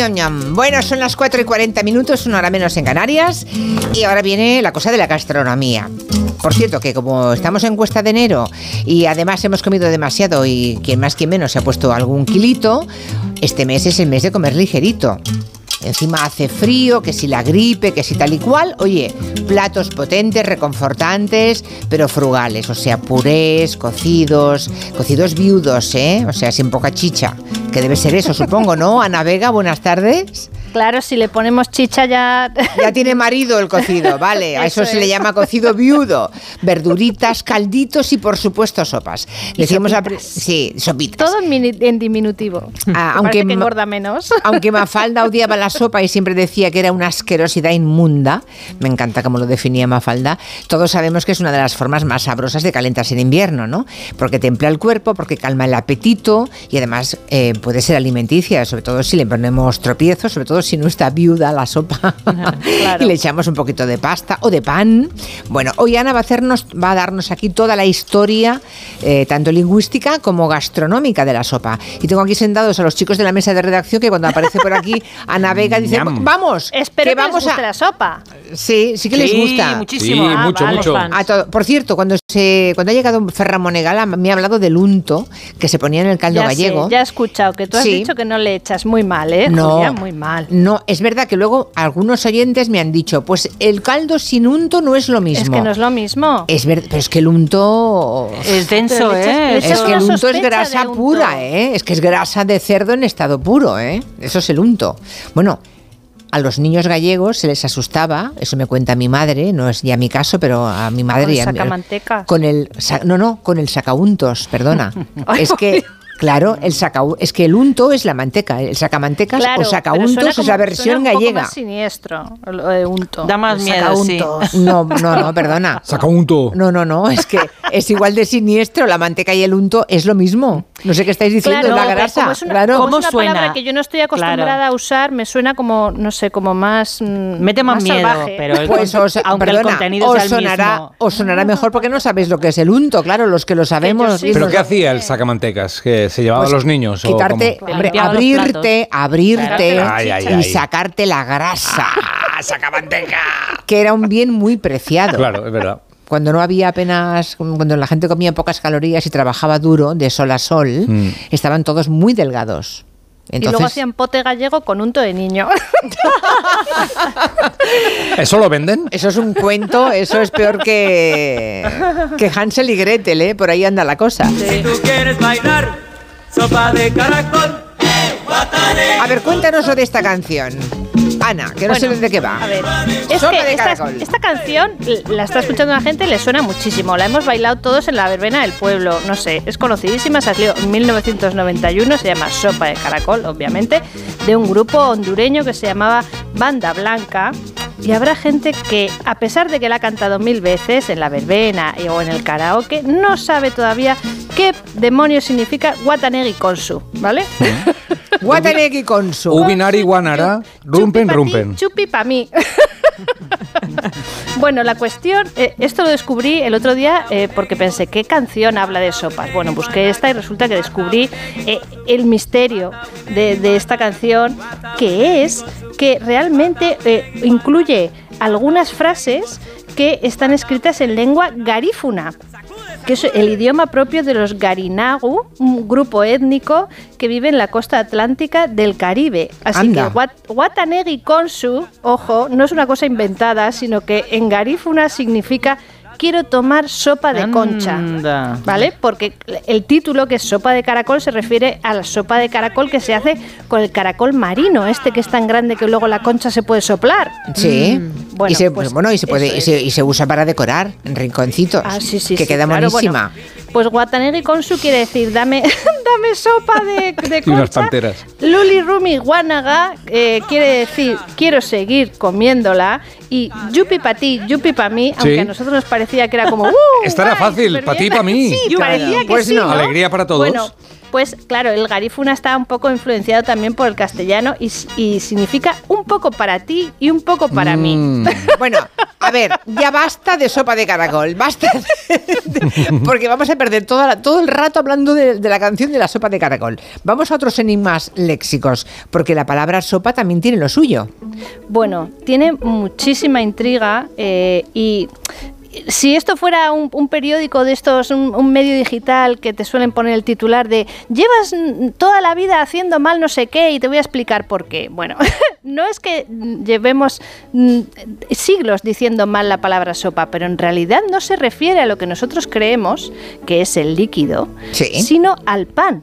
Bueno, son las 4 y 40 minutos, una hora menos en Canarias. Y ahora viene la cosa de la gastronomía. Por cierto, que como estamos en cuesta de enero y además hemos comido demasiado y quien más quien menos se ha puesto algún kilito, este mes es el mes de comer ligerito. Encima hace frío, que si la gripe, que si tal y cual. Oye, platos potentes, reconfortantes, pero frugales. O sea, purés, cocidos, cocidos viudos, ¿eh? O sea, sin poca chicha. Que debe ser eso, supongo, ¿no? Ana Vega, buenas tardes. Claro, si le ponemos chicha ya... Ya tiene marido el cocido, vale. A eso, Eso se le llama cocido viudo. Verduritas, calditos y por supuesto sopas. Decíamos sí, sopitas. Todo en, mini- en diminutivo. Ah, aunque que engorda menos. Aunque Mafalda odiaba la sopa y siempre decía que era una asquerosidad inmunda, me encanta cómo lo definía Mafalda, todos sabemos que es una de las formas más sabrosas de calentarse en invierno, ¿no? Porque templa el cuerpo, porque calma el apetito y además eh, puede ser alimenticia, sobre todo si le ponemos tropiezos, sobre todo si no está viuda la sopa claro. y le echamos un poquito de pasta o de pan. Bueno, hoy Ana va a, hacernos, va a darnos aquí toda la historia, eh, tanto lingüística como gastronómica de la sopa. Y tengo aquí sentados a los chicos de la mesa de redacción que cuando aparece por aquí Ana Vega dice, vamos, Espero que que, les vamos guste a... la sopa. Sí, sí que les gusta. muchísimo. Sí, mucho, mucho. A todo. Por cierto, cuando se cuando ha llegado Ferran Monegal me ha hablado del unto que se ponía en el caldo Ya gallego. sé, ya he escuchado que tú has Sí. dicho que no le echas muy mal, ¿eh? No, Julia, muy mal. No, es verdad que luego algunos oyentes me han dicho, pues el caldo sin unto no es lo mismo. Es que no es lo mismo. Es verdad, pero es que el unto Es denso, Pero le echas- le ¿eh? echas es Eso- que el unto es grasa pura, ¿eh? Es que es grasa de cerdo en estado puro, ¿eh? Eso es el unto. Bueno, a los niños gallegos se les asustaba, eso me cuenta mi madre, no es ya mi caso, pero a mi madre Con y a mi- con el no, no, con el sacauntos, perdona. Ay, es que Dios. Claro, el saca, es que el unto es la manteca, el sacamantecas Claro, o sacauntos es la versión suena un poco gallega. más siniestro, lo de unto. Da más El miedo, sí. sacauntos. No, no, no, perdona. Saca unto. No, no, no, es que es igual de siniestro, la manteca y el unto es lo mismo. No sé qué estáis diciendo, Claro, es la grasa. como es una, claro. como ¿Cómo es una suena? palabra que yo no estoy acostumbrada Claro. a usar, me suena como, no sé, como más. mm, Mete más, miedo, salvaje. pero el Pues os, aunque perdona, el contenido os sea el sonará, mismo. os sonará mejor porque no sabéis lo que es el unto, claro, los que lo sabemos. sí. y ¿Pero qué hacía el sacamantecas? ¿Que se llevaba Pues a los niños? o Quitarte, cómo? hombre, abrirte, abrirte Ay, ay, y ay. sacarte la grasa, ¡Ah, sacamanteca! que era un bien muy preciado. Claro, es verdad. Cuando no había apenas, cuando la gente comía pocas calorías y trabajaba duro, de sol a sol, Mm. estaban todos muy delgados. y luego Entonces, hacían pote gallego con unto de niño. ¿Eso lo venden? eso es un cuento, eso es peor que, que Hansel y Gretel, ¿eh? por ahí anda la cosa. Si tú quieres bailar, sopa de caracol. A ver, cuéntanos lo de esta canción. Ana, que no sé de qué va. A ver, es Sopa que de esta, canción la está escuchando la gente, le suena muchísimo. La hemos bailado todos en la verbena del pueblo. No sé, es conocidísima, salió en 1991, se llama Sopa de Caracol, obviamente, de un grupo hondureño que se llamaba Banda Blanca. Y habrá gente que, a pesar de que la ha cantado mil veces en la verbena y- o en el karaoke, no sabe todavía qué demonios significa Watanegi Konsu, ¿vale? Guatanegi con su. Ubinari guanara, rumpen, rumpen. Chupi pa' mí. bueno, la cuestión, eh, esto lo descubrí el otro día eh, porque pensé, ¿qué canción habla de sopas? Bueno, busqué esta y resulta que descubrí eh, el misterio de, esta canción, que es que realmente incluye algunas frases que están escritas en lengua garífuna que es el idioma propio de los Garinagu, un grupo étnico que vive en la costa atlántica del Caribe. Así Anda. que Wat- Watanegi Konsu, ojo, no es una cosa inventada, sino que en garífuna significa quiero tomar sopa de concha. Anda. ¿Vale? Porque el título, que es sopa de caracol, se refiere a la sopa de caracol que se hace con el caracol marino, este que es tan grande que luego la concha se puede soplar. Sí. Mm. Bueno, y se, pues bueno, y se puede y se, y se usa para decorar en rinconcitos. Ah, sí, sí, que sí, queda claro, buenísima. bueno. Pues Watanegi Konsu quiere decir, dame, dame sopa de, de Y unas panteras. Luli Rumi Guanaga eh, quiere decir, quiero seguir comiéndola. Y Yupi pa ti, Yupi pa mí, aunque a nosotros nos parecía que era como... ¡Uh! Esta era guay, fácil, súper pa ti, bien". pa mí. Sí, Claro. parecía que Pues sí, no. ¿no? Alegría para todos. Bueno, Pues claro, el garífuna está un poco influenciado también por el castellano y, significa un poco para ti y un poco para mí. Mm. Bueno, a ver, ya basta de sopa de caracol, basta de- de- porque vamos a perder toda la- todo el rato hablando de, de la canción de la sopa de caracol. Vamos a otros enigmas léxicos, porque la palabra sopa también tiene lo suyo. Bueno, tiene muchísima intriga eh, y si esto fuera un, un periódico de estos, un, un medio digital que te suelen poner el titular de llevas toda la vida haciendo mal no sé qué y te voy a explicar por qué. Bueno, no es que llevemos siglos diciendo mal la palabra sopa, pero en realidad no se refiere a lo que nosotros creemos que es el líquido, Sí. sino al pan.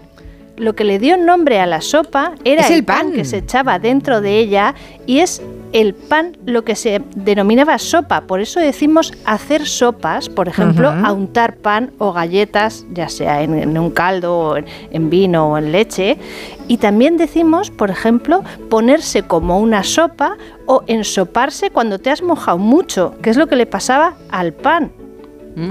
Lo que le dio nombre a la sopa era el, el pan pan. que se echaba dentro de ella y es el pan lo que se denominaba sopa. Por eso decimos hacer sopas, por ejemplo, a untar pan o galletas, ya sea en, en un caldo, o en, en vino o en leche. Y también decimos, por ejemplo, ponerse como una sopa o ensoparse cuando te has mojado mucho, que es lo que le pasaba al pan.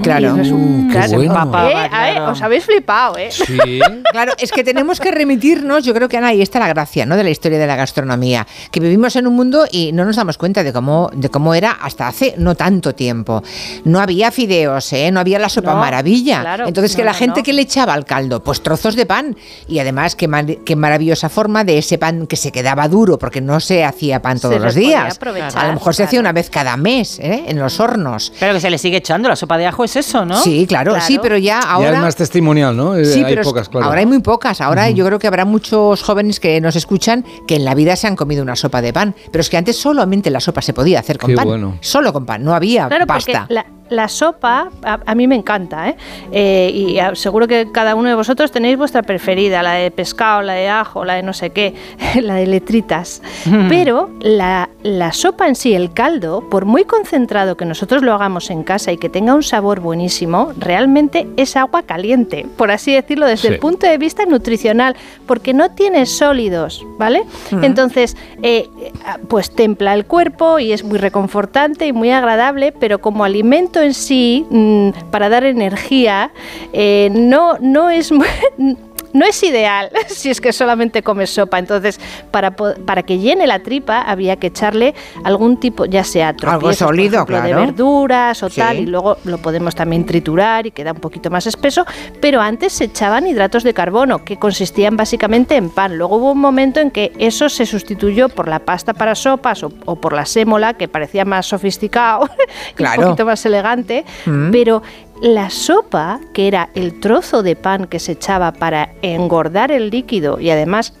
Claro. Y resulta- Mm, qué claro, bueno. Papá, eh, claro. eh, os habéis flipado, ¿eh? Sí. Claro, es que tenemos que remitirnos, yo creo que Ana, ahí está la gracia, ¿no? De la historia de la gastronomía, que vivimos en un mundo y no nos damos cuenta de cómo, de cómo era hasta hace no tanto tiempo. No había fideos, ¿eh? No había la sopa No, maravilla. claro, Entonces, que no, la gente no. que le echaba al caldo, pues trozos de pan. Y además, qué, mar- qué maravillosa forma de ese pan que se quedaba duro, porque no se hacía pan Se todos le los podía días. aprovechar, A lo mejor se hacía una vez cada mes, ¿eh? En los hornos. Pero que se le sigue echando, la sopa de ajo es eso, ¿no? Sí, claro, Claro. sí, pero ya ahora... ya es más testimonial, ¿no? Eh, Sí, hay pero pocas, claro. ahora hay muy pocas. Ahora yo creo que habrá muchos jóvenes que nos escuchan que en la vida se han comido una sopa de pan. Pero es que antes solamente la sopa se podía hacer con Qué pan. bueno. Solo con pan, no había Claro, pasta. porque la, la sopa a, a mí me encanta, ¿eh? Eh, y a- seguro que cada uno de vosotros tenéis vuestra preferida, la de pescado, la de ajo, la de no sé qué, la de letritas. Pero la, la sopa en sí, el caldo, por muy concentrado que nosotros lo hagamos en casa y que tenga un sabor buenísimo, realmente es agua caliente, por así decirlo, desde Sí. el punto de vista nutricional, porque no tiene sólidos, ¿vale? Entonces, eh, eh, pues templa el cuerpo y es muy reconfortante y muy agradable, pero como alimento en sí, mm, para dar energía, eh, no, no es No es ideal si es que solamente comes sopa. Entonces, para, para que llene la tripa había que echarle algún tipo, ya sea tropiezos, por sólido, ejemplo, de claro. verduras o Sí. tal, y luego lo podemos también triturar y queda un poquito más espeso, pero antes se echaban hidratos de carbono que consistían básicamente en pan. Luego hubo un momento en que eso se sustituyó por la pasta para sopas o, o por la sémola, que parecía más sofisticado y Claro. un poquito más elegante, Mm. pero la sopa, que era el trozo de pan que se echaba para engordar el líquido y además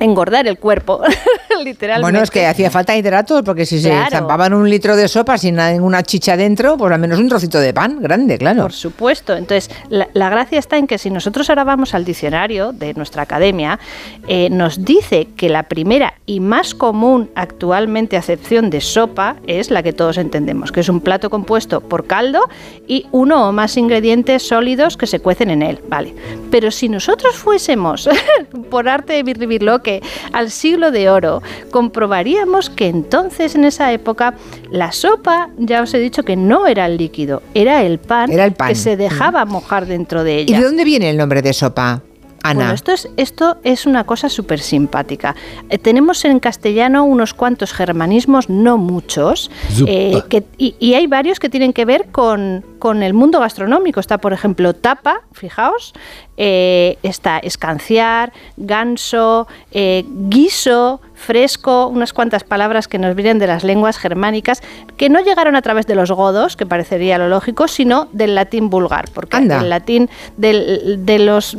engordar el cuerpo, literalmente. Bueno, es que hacía falta hidratos, porque si Claro. se zampaban un litro de sopa sin ninguna chicha dentro, pues al menos un trocito de pan grande, claro. Por supuesto. Entonces, la, la gracia está en que si nosotros ahora vamos al diccionario de nuestra academia, eh, nos dice que la primera y más común actualmente acepción de sopa es la que todos entendemos, que es un plato compuesto por caldo y uno o más ingredientes sólidos que se cuecen en él. Vale. Pero si nosotros fuésemos, por arte de birlibirloque, al siglo de oro, comprobaríamos que entonces, en esa época, la sopa, ya os he dicho que no era el líquido, era el pan, Era el pan. que se dejaba mojar dentro de ¿Y ella. de dónde viene el nombre de sopa, Ana? Bueno, esto es, esto es una cosa súper simpática. Eh, tenemos en castellano unos cuantos germanismos, no muchos, eh, que- y, y hay varios que tienen que ver con, con el mundo gastronómico. Está, por ejemplo, tapa, fijaos, eh, está escanciar, ganso, eh, guiso, fresco, unas cuantas palabras que nos vienen de las lenguas germánicas, que no llegaron a través de los godos, que parecería lo lógico, sino del latín vulgar, porque Anda. el latín del- de los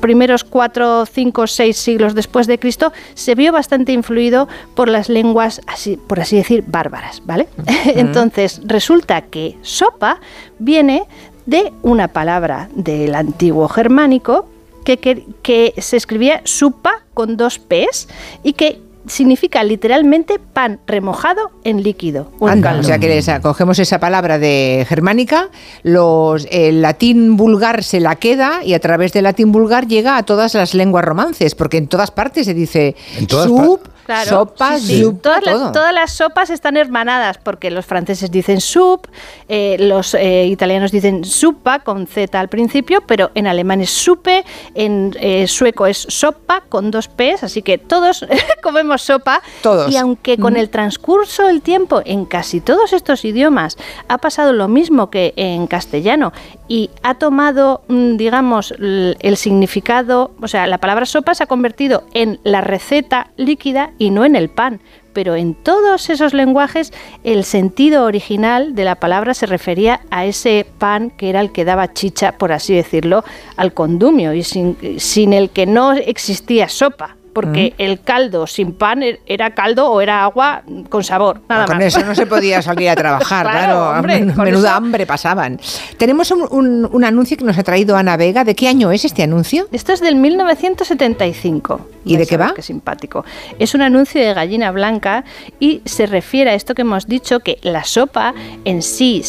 primeros cuatro, cinco, seis siglos después de Cristo se vio bastante influido por las lenguas, así, por así decir, bárbaras, ¿vale? Entonces, resulta que sopa viene de una palabra del antiguo germánico que, que- que se escribía supa con dos P's y que significa literalmente pan remojado en líquido. o en Anda, caldo. o sea que les- cogemos esa palabra de germánica, los, el latín vulgar se la queda y a través del latín vulgar llega a todas las lenguas romances, porque en todas partes se dice En todas sup, Claro, Sopa, sí, sí. soup, todas, las, todas las sopas están hermanadas porque los franceses dicen soup, eh, los eh, italianos dicen supa con Z al principio, pero en alemán es supe, en eh, sueco es sopa con dos P's, así que todos comemos sopa. Todos. Y aunque con el transcurso del tiempo en casi todos estos idiomas ha pasado lo mismo que en castellano y ha tomado, mm, digamos, el significado, o sea, la palabra sopa se ha convertido en la receta líquida y no en el pan. Pero en todos esos lenguajes el sentido original de la palabra se refería a ese pan que era el que daba chicha, por así decirlo, al condumio y sin, sin el que no existía sopa. Porque el caldo sin pan er- era caldo o era agua con sabor, nada con más. eso no se podía salir a trabajar, Claro, claro. hombre, men- con menuda eso- hambre pasaban. Tenemos un, un- un anuncio que nos ha traído Ana Vega. ¿De qué año es este anuncio? Esto es del 1975. ¿Y de qué va? Qué simpático. Es un anuncio de gallina blanca y se refiere a esto que hemos dicho, que la sopa en sí,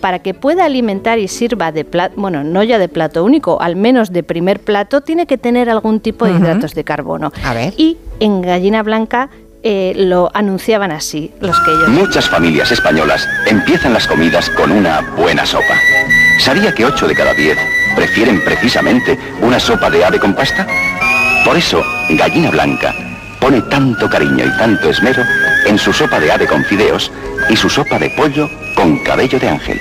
para que pueda alimentar y sirva de plato, bueno, no ya de plato único, al menos de primer plato, tiene que tener algún tipo de hidratos de carbono. A ver. Y en gallina blanca eh, lo anunciaban así, los que ellos... Muchas familias españolas empiezan las comidas con una buena sopa. ¿Sabía que 8 de cada 10 prefieren precisamente una sopa de ave con pasta? Por eso, Gallina Blanca pone tanto cariño y tanto esmero en su sopa de ave con fideos y su sopa de pollo con cabello de ángel.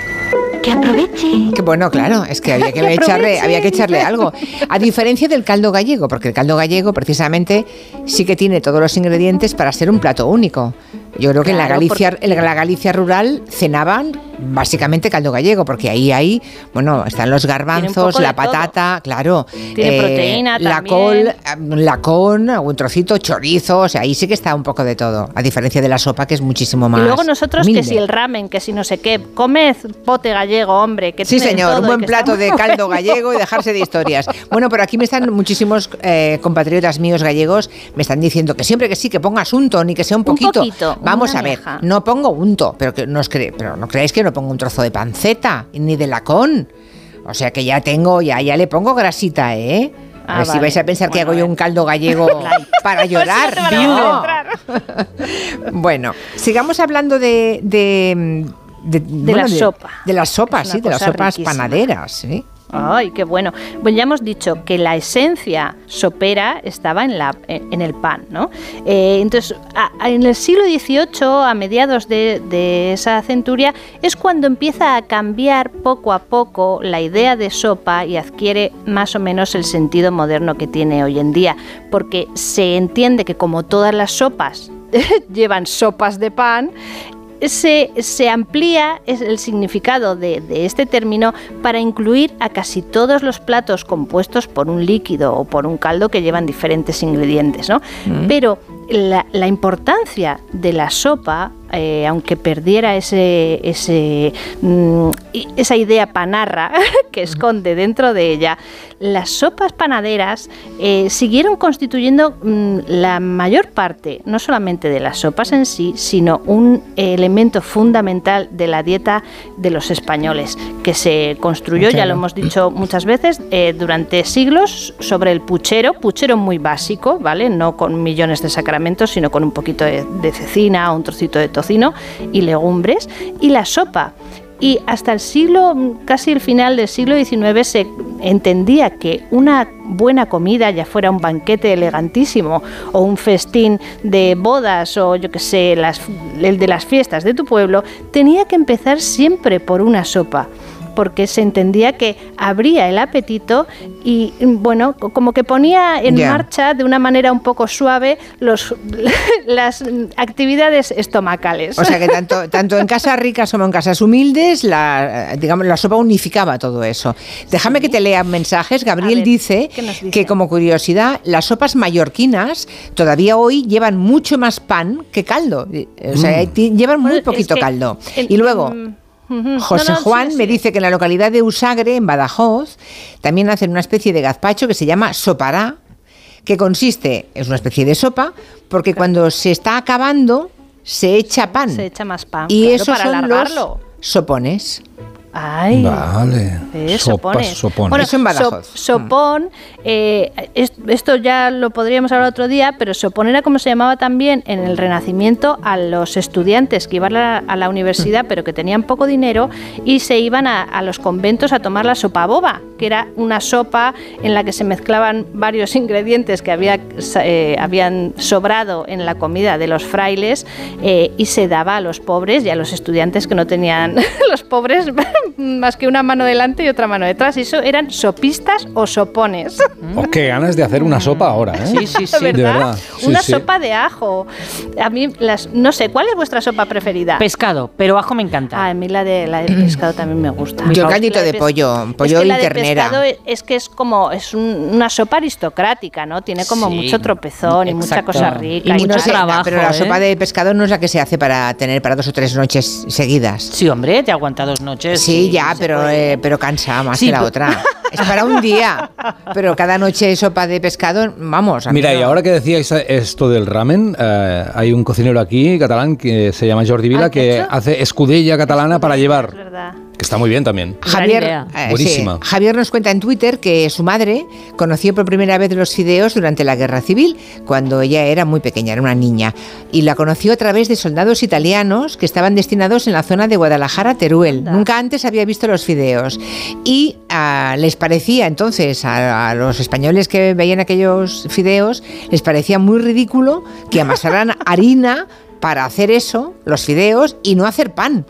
Que aproveche. Que bueno, claro, es que había que, Que echarle, había que echarle algo. A diferencia del caldo gallego, porque el caldo gallego precisamente sí que tiene todos los ingredientes para ser un plato único. Yo creo que en la Galicia, porque- en la Galicia rural cenaban básicamente caldo gallego, porque ahí hay, bueno, están los garbanzos, la todo. patata, claro. Tiene proteína La también. col, la con, un trocito, chorizo, o sea, ahí sí que está un poco de todo, a diferencia de la sopa que es muchísimo más Y luego nosotros que si el ramen, que si no sé qué, comed pote gallego, hombre, que Sí, señor, un buen plato de caldo gallego y dejarse de historias. Bueno, pero aquí me están muchísimos eh, compatriotas míos gallegos, me están diciendo que siempre que sí, que pongas unto, ni que sea un Un poquito. poquito, Vamos a ver, no pongo unto, pero que no os cre- pero no creáis que no pongo un trozo de panceta, ni de lacón. O sea que ya tengo, ya, ya le pongo grasita, ¿eh? A Ah, ver si vais a pensar que hago yo un caldo gallego para llorar. No. entrar. Bueno, sigamos hablando de. de de, la sopa. De las sopas, sí, de las sopas riquísima. panaderas, sí. Ay, qué bueno. Bueno, ya hemos dicho que la esencia sopera estaba en, el pan, ¿no? Eh, entonces, en el siglo XVIII, a mediados de esa centuria, es cuando empieza a cambiar poco a poco la idea de sopa y adquiere más o menos el sentido moderno que tiene hoy en día, porque se entiende que como todas las sopas llevan sopas de pan, se, se amplía el significado de, de este término para incluir a casi todos los platos compuestos por un líquido o por un caldo que llevan diferentes ingredientes. ¿no? Pero la, la importancia de la sopa, eh, aunque perdiera ese, ese, mm, esa idea panarra que esconde dentro de ella, las sopas panaderas eh, siguieron constituyendo mm, la mayor parte, no solamente de las sopas en sí, sino un elemento fundamental de la dieta de los españoles, que se construyó, ya lo hemos dicho muchas veces, eh, durante siglos sobre el puchero, puchero muy básico, ¿vale? No con millones de sacramentos, sino con un poquito de, de cecina, un trocito de tocino y legumbres, y la sopa. Y hasta el siglo, casi el final del siglo XIX, se entendía que una buena comida, ya fuera un banquete elegantísimo o un festín de bodas o yo que sé, el de las fiestas de tu pueblo, tenía que empezar siempre por una sopa porque se entendía que abría el apetito y bueno, co- como que ponía en marcha de una manera un poco suave los, las actividades estomacales. O sea que tanto, tanto en casas ricas como en casas humildes, la, digamos, la sopa unificaba todo eso. Déjame que te lea mensajes. Gabriel ver, dice, que como curiosidad, las sopas mallorquinas todavía hoy llevan mucho más pan que caldo. O sea, ti- llevan muy Bueno, es poquito que caldo. el- y luego... José No, no, Juan me dice que en la localidad de Usagre, en Badajoz, también hacen una especie de gazpacho que se llama sopará, que consiste, es una especie de sopa, porque cuando se está acabando se echa pan. Se echa más pan, Y claro, esos para son alargarlo. los sopones. Ay. Vale. Eh, Sopas, sopones. sopones. Bueno, Eso en Badajoz. sopón, eh, es- esto ya lo podríamos hablar otro día, pero sopón era como se llamaba también en el Renacimiento a los estudiantes que iban a, a la universidad pero que tenían poco dinero y se iban a, a los conventos a tomar la sopa boba, que era una sopa en la que se mezclaban varios ingredientes que había, eh, habían sobrado en la comida de los frailes eh, y se daba a los pobres y a los estudiantes que no tenían los pobres más que una mano delante y otra mano detrás. Y eso eran sopistas o sopones. Oh, qué ganas de hacer una sopa ahora, ¿eh? Sí, sí, sí. De verdad. Sí, una sí. sopa de ajo. A mí, las, no sé, ¿cuál es vuestra sopa preferida? Pescado, pero ajo me encanta. Ah, a mí la de, la de pescado también me gusta. Yo caldito de pes- pollo, pollo es que y la de ternera. pescado es- que es como es un- una sopa aristocrática, ¿no? Tiene como Sí, mucho tropezón y mucha cosa rica. Y y mucho No trabajo, pero la ¿eh? sopa de pescado no es la que se hace para tener para dos o tres noches seguidas. Sí, hombre, te aguanta dos noches. Sí, ya, se pero, eh, pero cansa más Sí, que la pero- otra. Es para un día. Pero cada noche sopa de pescado, vamos. Mira, no. y ahora que decíais esto del ramen, eh, hay un cocinero aquí catalán que se llama Jordi Vila Ah, ¿qué que hecho? hace escudella catalana para Es llevar, verdad. Que está muy bien también. Javier, idea. eh, Buenísima. sí, Javier nos cuenta en Twitter que su madre conoció por primera vez los fideos durante la guerra civil, cuando ella era muy pequeña, era una niña, y la conoció a través de soldados italianos que estaban destinados en la zona de Guadalajara, Teruel. Anda. Nunca antes había visto los fideos. Y ah, les parecía entonces a, a los españoles que veían aquellos fideos, les parecía muy ridículo que amasaran harina para hacer eso, los fideos, y no hacer pan.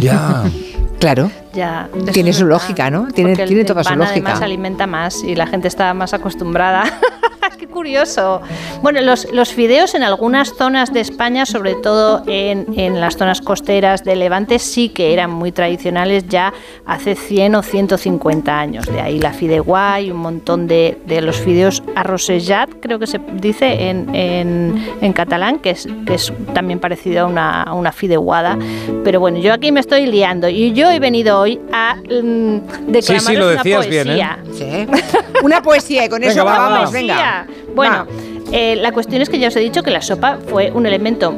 Ya. Claro. Ya, Tiene su lógica, ¿no? Tiene- tiene toda su lógica. Además alimenta más y la gente está más acostumbrada. ¡Qué curioso! Bueno, los, los fideos en algunas zonas de España, sobre todo en, en las zonas costeras de Levante, sí que eran muy tradicionales ya hace 100 o 150 años. De ahí la fideuà y un montón de, de los fideos arrossellat, creo que se dice en, en, en catalán, que es, que es también parecido a una, a una fideuada. Pero bueno, yo aquí me estoy liando y yo he venido hoy a mm, declamaros Sí, sí, lo una decías bien, ¿eh? poesía. Sí. Una poesía y con Venga, eso va, vamos, va. venga. Bueno, eh, la cuestión es que ya os he dicho que la sopa fue un elemento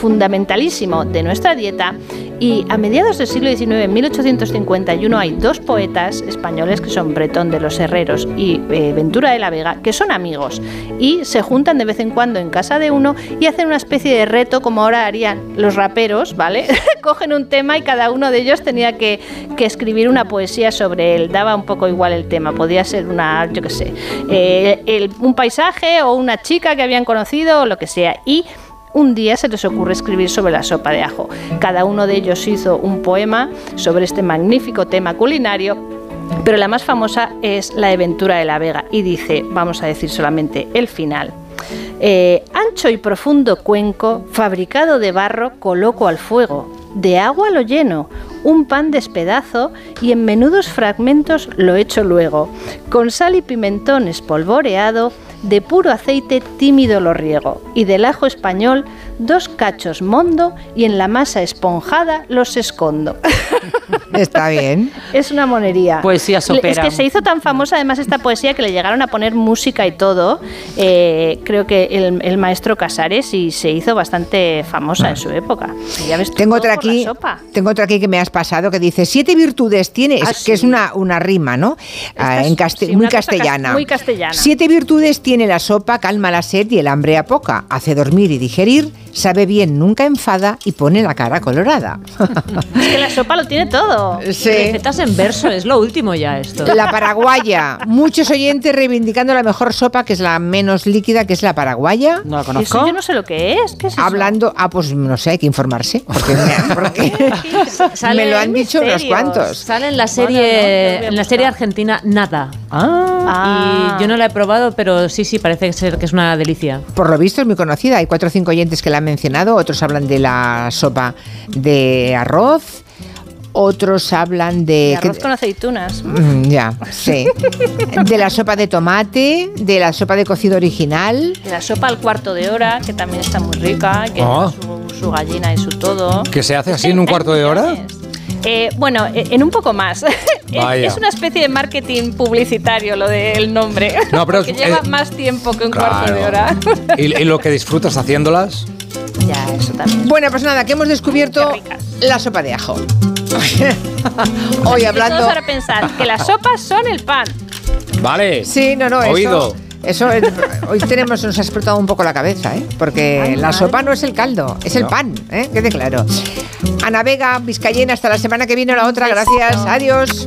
fundamentalísimo de nuestra dieta y a mediados del siglo XIX, en 1851, hay dos poetas españoles que son Bretón de los Herreros y eh, Ventura de la Vega, que son amigos y se juntan de vez en cuando en casa de uno y hacen una especie de reto como ahora harían los raperos, ¿vale? Cogen un tema y cada uno de ellos tenía que, escribir una poesía sobre él. Daba un poco igual el tema, podía ser una, yo qué sé, eh, un paisaje o una chica que habían conocido o lo que sea. Y un día se les ocurre escribir sobre la sopa de ajo. Cada uno de ellos hizo un poema sobre este magnífico tema culinario. Pero la más famosa es la de Ventura de la Vega y dice, vamos a decir solamente el final. Eh, ancho y profundo cuenco, fabricado de barro, coloco al fuego. De agua lo lleno, un pan despedazo y en menudos fragmentos lo echo luego. Con sal y pimentón espolvoreado, de puro aceite tímido lo riego. Y del ajo español, dos cachos mondo y en la masa esponjada los escondo. Está bien. Es una monería. Poesía Es sopera. que se hizo tan famosa además esta poesía que le llegaron a poner música y todo. Eh, creo que el, el maestro Casares y se hizo bastante famosa en su época. Ya ves Tengo otra aquí, tengo otra aquí que me has pasado que dice siete virtudes tiene, Ah, es- que es una, una rima, ¿no? Ah, es- en caste- sí, muy castellana. muy castellana. Siete virtudes tiene la sopa, calma la sed y el hambre a poca, hace dormir y digerir, sabe bien, nunca enfada y pone la cara colorada. Es que la sopa lo tiene todo. Sí. Recetas en verso, es lo último ya esto. La paraguaya. Muchos oyentes reivindicando la mejor sopa, que es la menos líquida, que es la paraguaya. No la conozco. Eso yo no sé lo que es. ¿Qué es eso? Hablando, ah, pues no sé, hay que informarse. Porque, me, porque Sale- me lo han dicho unos cuantos. Sale en la Bueno, no, serie, en la serie argentina Nada. Ah, Ah. Y yo no la he probado, pero sí, sí, parece ser que es una delicia. Por lo visto es muy conocida. Hay cuatro o cinco oyentes que la han mencionado. Otros hablan de la sopa de arroz. Otros hablan de... Arroz que- con aceitunas. Mm, ya, sí. De la sopa de tomate, de la sopa de cocido original. Y La sopa al cuarto de hora, que también está muy rica, que Ah. lleva su, su gallina y su todo. ¿Que se hace así en un cuarto de hora? Eh, bueno, eh, en un poco más. Vaya. Es una especie de marketing publicitario lo del nombre. No, pero Porque es- lleva es- más tiempo que un cuarto de hora. ¿Y, y lo que disfrutas haciéndolas? ya, eso también. Bueno, pues nada, que hemos descubierto la sopa de ajo. Hoy hablando... todos ahora pensar que las sopas son el pan. Vale. Sí, no, no, Oído. eso... Eso es- hoy tenemos, nos ha explotado un poco la cabeza, ¿eh? Porque Ay, la madre. sopa no es el caldo, es el pan, ¿eh? Quede claro. Ana Vega, Vizcayena, hasta la semana que viene o la otra. Gracias, adiós.